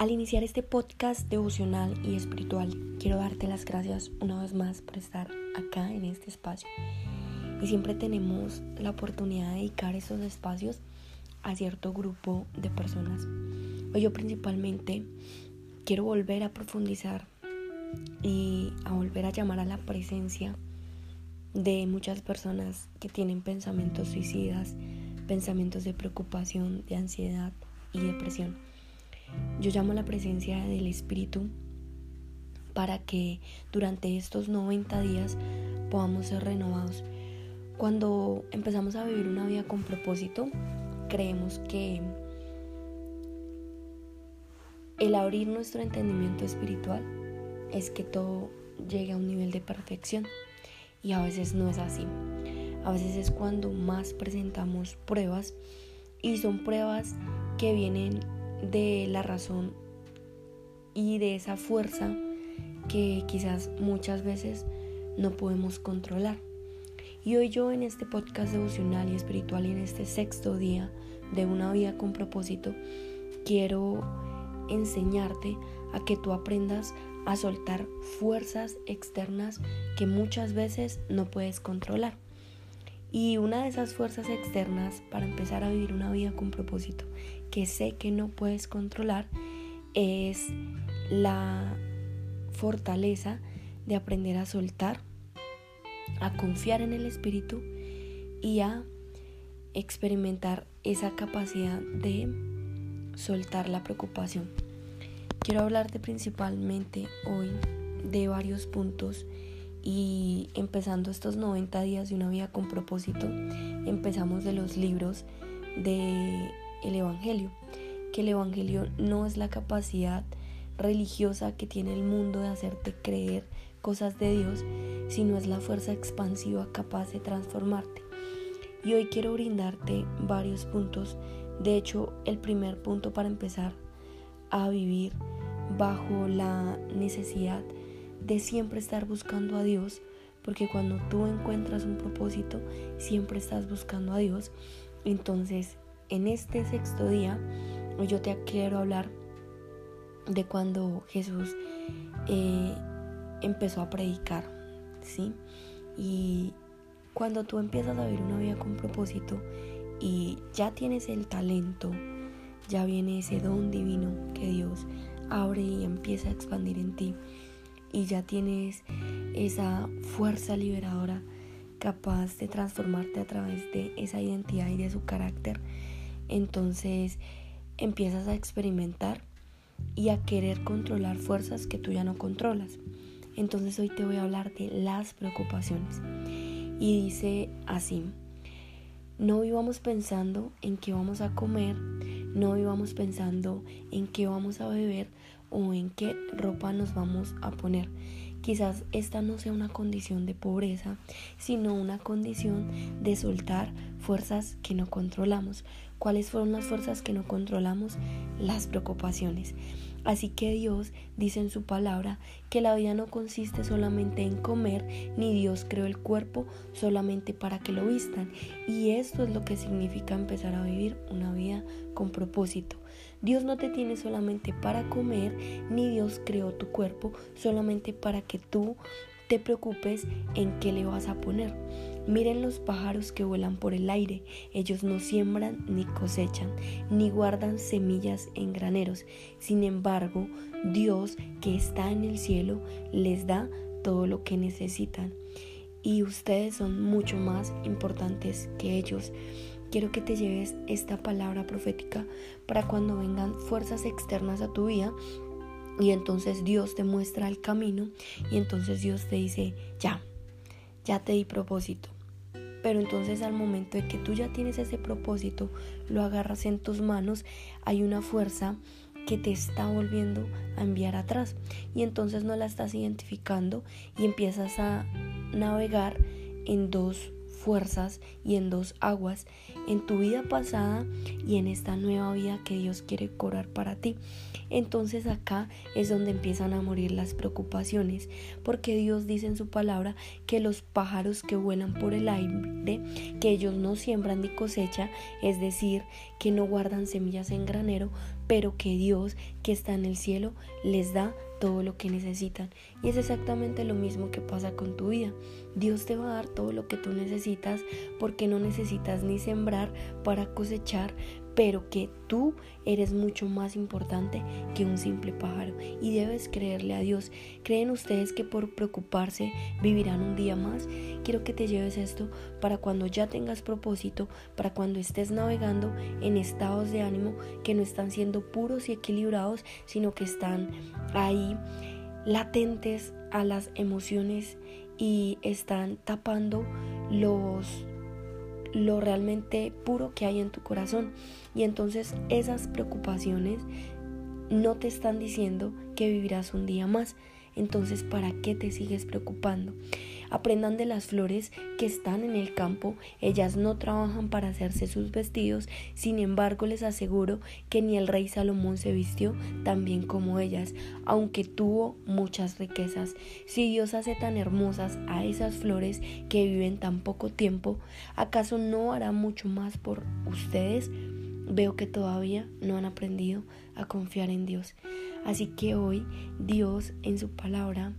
Al iniciar este podcast devocional y espiritual, quiero darte las gracias una vez más por estar acá en este espacio. Y siempre tenemos la oportunidad de dedicar esos espacios a cierto grupo de personas. Hoy yo principalmente quiero volver a profundizar y a volver a llamar a la presencia de muchas personas que tienen pensamientos suicidas, pensamientos de preocupación, de ansiedad y depresión. Yo llamo la presencia del Espíritu para que durante estos 90 días podamos ser renovados. Cuando empezamos a vivir una vida con propósito, creemos que el abrir nuestro entendimiento espiritual es que todo llegue a un nivel de perfección y a veces no es así. A veces es cuando más presentamos pruebas y son pruebas que vienen de la razón y de esa fuerza que quizás muchas veces no podemos controlar. Y hoy yo en este podcast devocional y espiritual y en este sexto día de una vida con propósito, quiero enseñarte a que tú aprendas a soltar fuerzas externas que muchas veces no puedes controlar. Y una de esas fuerzas externas para empezar a vivir una vida con propósito que sé que no puedes controlar es la fortaleza de aprender a soltar, a confiar en el Espíritu y a experimentar esa capacidad de soltar la preocupación. Quiero hablarte principalmente hoy de varios puntos y empezando estos 90 días de una vida con propósito, empezamos de los libros de el Evangelio, que el Evangelio no es la capacidad religiosa que tiene el mundo de hacerte creer cosas de Dios, sino es la fuerza expansiva capaz de transformarte. Y hoy quiero brindarte varios puntos. De hecho, el primer punto para empezar a vivir bajo la necesidad siempre estar buscando a Dios, porque cuando tú encuentras un propósito, siempre estás buscando a Dios. Entonces, en este sexto día, yo te quiero hablar de cuando Jesús eh, empezó a predicar, ¿sí? Y cuando tú empiezas a vivir una vida con propósito y ya tienes el talento, ya viene ese don divino que Dios abre y empieza a expandir en ti y ya tienes esa fuerza liberadora capaz de transformarte a través de esa identidad y de su carácter, entonces empiezas a experimentar y a querer controlar fuerzas que tú ya no controlas. Entonces hoy te voy a hablar de las preocupaciones. Y dice así, no vivamos pensando en qué vamos a comer, no vivamos pensando en qué vamos a beber o en qué ropa nos vamos a poner. Quizás esta no sea una condición de pobreza, sino una condición de soltar fuerzas que no controlamos. ¿Cuáles fueron las fuerzas que no controlamos? Las preocupaciones. Así que Dios dice en su palabra que la vida no consiste solamente en comer, ni Dios creó el cuerpo solamente para que lo vistan. Y esto es lo que significa empezar a vivir una vida con propósito. Dios no te tiene solamente para comer, ni Dios creó tu cuerpo solamente para que tú te preocupes en qué le vas a poner. Miren los pájaros que vuelan por el aire. Ellos no siembran ni cosechan, ni guardan semillas en graneros. Sin embargo, Dios que está en el cielo les da todo lo que necesitan. Y ustedes son mucho más importantes que ellos. Quiero que te lleves esta palabra profética para cuando vengan fuerzas externas a tu vida y entonces Dios te muestra el camino y entonces Dios te dice, ya, ya te di propósito. Pero entonces al momento de que tú ya tienes ese propósito, lo agarras en tus manos, hay una fuerza que te está volviendo a enviar atrás. Y entonces no la estás identificando y empiezas a navegar en dos fuerzas y en dos aguas, en tu vida pasada y en esta nueva vida que Dios quiere cobrar para ti. Entonces acá es donde empiezan a morir las preocupaciones, porque Dios dice en su palabra que los pájaros que vuelan por el aire, que ellos no siembran ni cosecha, es decir, que no guardan semillas en granero, pero que Dios que está en el cielo les da todo lo que necesitan. Y es exactamente lo mismo que pasa con tu vida. Dios te va a dar todo lo que tú necesitas porque no necesitas ni sembrar para cosechar, pero que tú eres mucho más importante que un simple pájaro y debes creerle a Dios. ¿Creen ustedes que por preocuparse vivirán un día más? Quiero que te lleves esto para cuando ya tengas propósito, para cuando estés navegando en estados de ánimo que no están siendo puros y equilibrados, sino que están ahí latentes a las emociones y están tapando los lo realmente puro que hay en tu corazón. Y entonces esas preocupaciones no te están diciendo que vivirás un día más. Entonces, ¿para qué te sigues preocupando? Aprendan de las flores que están en el campo. Ellas no trabajan para hacerse sus vestidos. Sin embargo, les aseguro que ni el rey Salomón se vistió tan bien como ellas, aunque tuvo muchas riquezas. Si Dios hace tan hermosas a esas flores que viven tan poco tiempo, ¿acaso no hará mucho más por ustedes? Veo que todavía no han aprendido a confiar en Dios. Así que hoy Dios en su palabra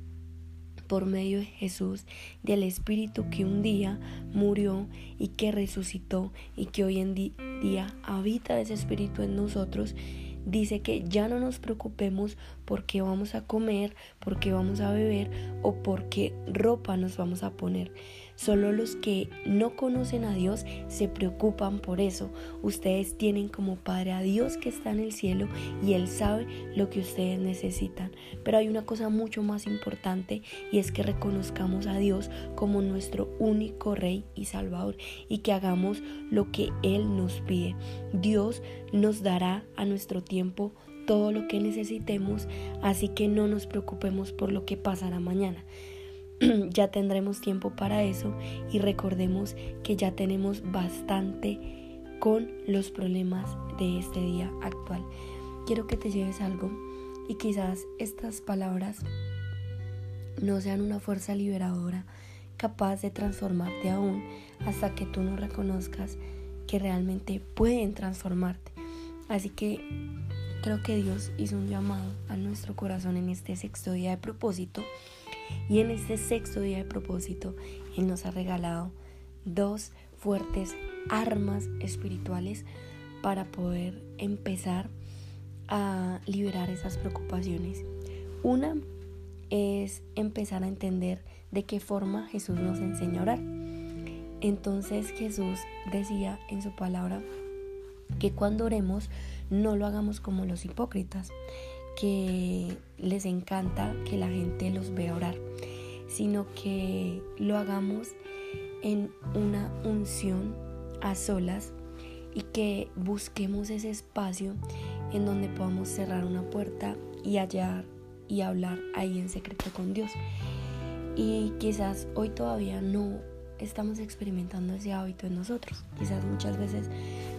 por medio de Jesús, del Espíritu que un día murió y que resucitó y que hoy en día habita ese Espíritu en nosotros, dice que ya no nos preocupemos por qué vamos a comer, por qué vamos a beber o por qué ropa nos vamos a poner Solo los que no conocen a Dios se preocupan por eso. Ustedes tienen como Padre a Dios que está en el cielo y Él sabe lo que ustedes necesitan. Pero hay una cosa mucho más importante y es que reconozcamos a Dios como nuestro único Rey y Salvador y que hagamos lo que Él nos pide. Dios nos dará a nuestro tiempo todo lo que necesitemos, así que no nos preocupemos por lo que pasará mañana. ya tendremos tiempo para eso y recordemos que ya tenemos bastante con los problemas de este día actual. Quiero que te lleves algo y quizás estas palabras no sean una fuerza liberadora capaz de transformarte aún hasta que tú no reconozcas que realmente pueden transformarte. Así que creo que Dios hizo un llamado a nuestro corazón en este sexto día de propósito y en este sexto día de propósito, Él nos ha regalado dos fuertes armas espirituales para poder empezar a liberar esas preocupaciones. Una es empezar a entender de qué forma Jesús nos enseña a orar. Entonces Jesús decía en su palabra que cuando oremos no lo hagamos como los hipócritas, que les encanta que la gente los vea orar, sino que lo hagamos en una unción a solas y que busquemos ese espacio en donde podamos cerrar una puerta y hallar y hablar ahí en secreto con Dios. Y quizás hoy todavía no estamos experimentando ese hábito en nosotros. Quizás muchas veces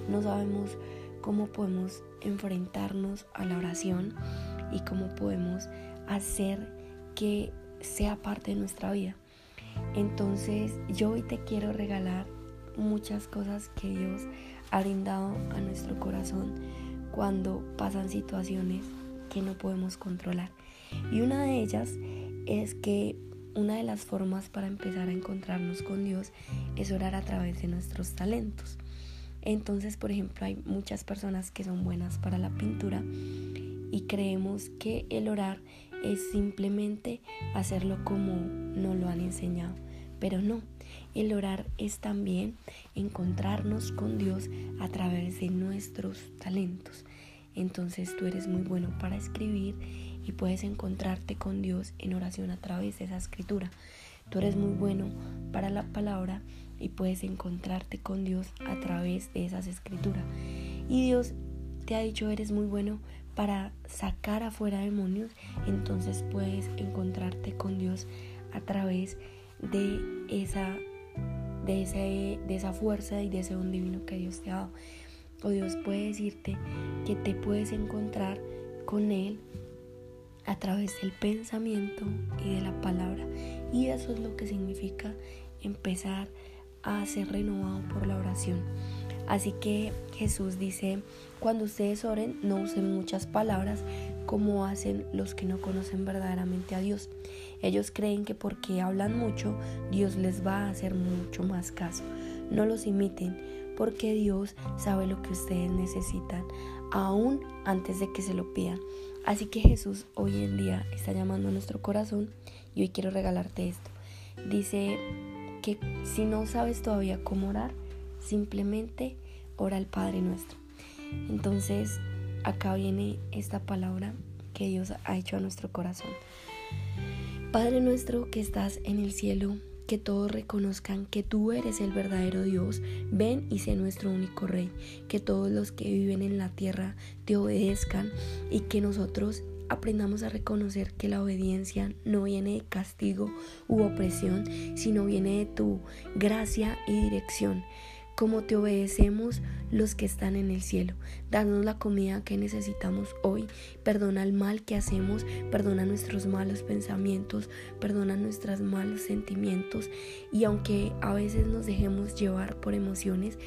no sabemos cómo podemos enfrentarnos a la oración y cómo podemos hacer que sea parte de nuestra vida. Entonces yo hoy te quiero regalar muchas cosas que Dios ha brindado a nuestro corazón cuando pasan situaciones que no podemos controlar. Y una de ellas es que una de las formas para empezar a encontrarnos con Dios es orar a través de nuestros talentos. Entonces, por ejemplo, hay muchas personas que son buenas para la pintura y creemos que el orar es simplemente hacerlo como nos lo han enseñado. Pero no, el orar es también encontrarnos con Dios a través de nuestros talentos. Entonces tú eres muy bueno para escribir y puedes encontrarte con Dios en oración a través de esa escritura. Tú eres muy bueno para la palabra y puedes encontrarte con Dios a través de esas escrituras. Y Dios te ha dicho, eres muy bueno para sacar afuera demonios, entonces puedes encontrarte con Dios a través de esa de, ese, de esa fuerza y de ese don divino que Dios te ha dado. O Dios puede decirte que te puedes encontrar con Él a través del pensamiento y de la palabra. Y eso es lo que significa empezar a ser renovado por la oración. Así que Jesús dice, cuando ustedes oren, no usen muchas palabras como hacen los que no conocen verdaderamente a Dios. Ellos creen que porque hablan mucho, Dios les va a hacer mucho más caso. No los imiten, porque Dios sabe lo que ustedes necesitan, aún antes de que se lo pidan. Así que Jesús hoy en día está llamando a nuestro corazón y hoy quiero regalarte esto. Dice que si no sabes todavía cómo orar, simplemente ora al Padre nuestro. Entonces, acá viene esta palabra que Dios ha hecho a nuestro corazón. Padre nuestro que estás en el cielo, que todos reconozcan que tú eres el verdadero Dios, ven y sé nuestro único Rey, que todos los que viven en la tierra te obedezcan y que nosotros aprendamos a reconocer que la obediencia no viene de castigo u opresión, sino viene de tu gracia y dirección como te obedecemos los que están en el cielo. Danos la comida que necesitamos hoy. Perdona el mal que hacemos, perdona nuestros malos pensamientos, perdona nuestros malos sentimientos. Y aunque a veces nos dejemos llevar por emociones,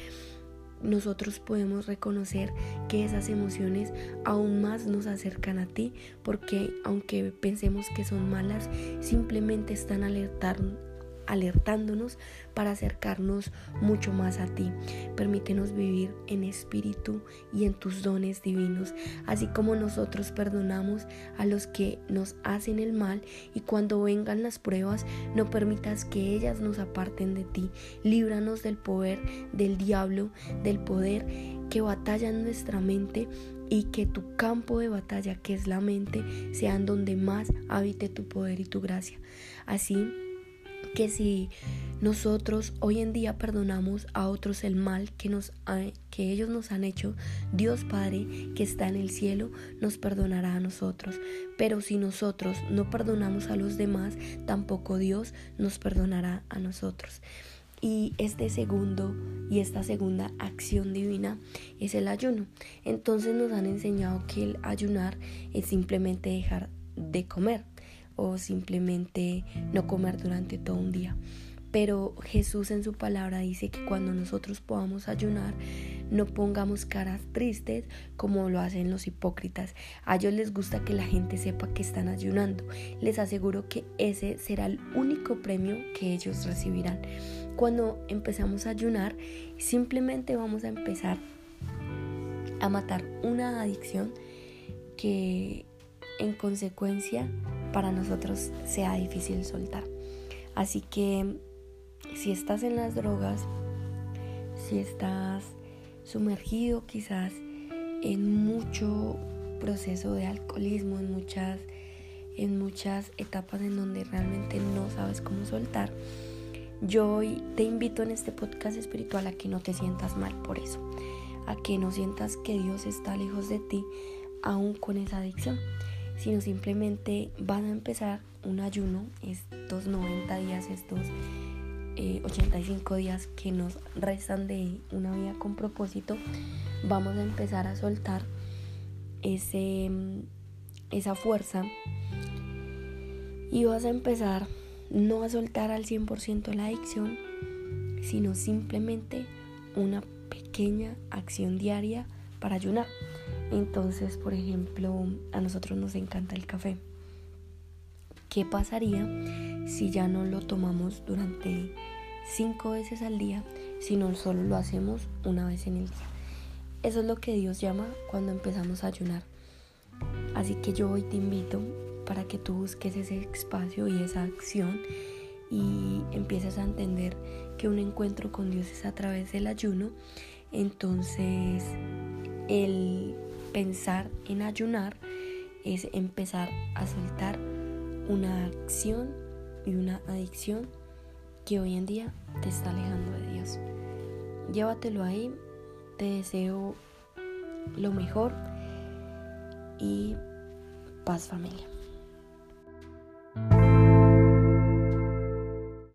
nosotros podemos reconocer que esas emociones aún más nos acercan a ti porque aunque pensemos que son malas, simplemente están alertando alertándonos para acercarnos mucho más a ti. Permítenos vivir en espíritu y en tus dones divinos, así como nosotros perdonamos a los que nos hacen el mal y cuando vengan las pruebas no permitas que ellas nos aparten de ti. Líbranos del poder del diablo, del poder que batalla en nuestra mente y que tu campo de batalla, que es la mente, sean donde más habite tu poder y tu gracia. Así que si nosotros hoy en día perdonamos a otros el mal que, nos que ellos nos han hecho, Dios Padre que está en el cielo nos perdonará a nosotros. Pero si nosotros no perdonamos a los demás, tampoco Dios nos perdonará a nosotros. Y este segundo y esta segunda acción divina es el ayuno. Entonces nos han enseñado que el ayunar es simplemente dejar de comer o simplemente no comer durante todo un día. Pero Jesús en su palabra dice que cuando nosotros podamos ayunar, no pongamos caras tristes como lo hacen los hipócritas. A ellos les gusta que la gente sepa que están ayunando. Les aseguro que ese será el único premio que ellos recibirán. Cuando empezamos a ayunar, simplemente vamos a empezar a matar una adicción que en consecuencia para nosotros sea difícil soltar. Así que si estás en las drogas, si estás sumergido quizás en mucho proceso de alcoholismo, en muchas, en muchas etapas en donde realmente no sabes cómo soltar, yo hoy te invito en este podcast espiritual a que no te sientas mal por eso, a que no sientas que Dios está lejos de ti aún con esa adicción sino simplemente van a empezar un ayuno, estos 90 días, estos 85 eh, días que nos restan de una vida con propósito, vamos a empezar a soltar ese, esa fuerza y vas a empezar no a soltar al 100% la adicción, sino simplemente una pequeña acción diaria para ayunar. Entonces, por ejemplo, a nosotros nos encanta el café. ¿Qué pasaría si ya no lo tomamos durante cinco veces al día, sino solo lo hacemos una vez en el día? Eso es lo que Dios llama cuando empezamos a ayunar. Así que yo hoy te invito para que tú busques ese espacio y esa acción y empieces a entender que un encuentro con Dios es a través del ayuno. Entonces, el pensar en ayunar es empezar a soltar una acción y una adicción que hoy en día te está alejando de Dios. Llévatelo ahí, te deseo lo mejor y paz familia.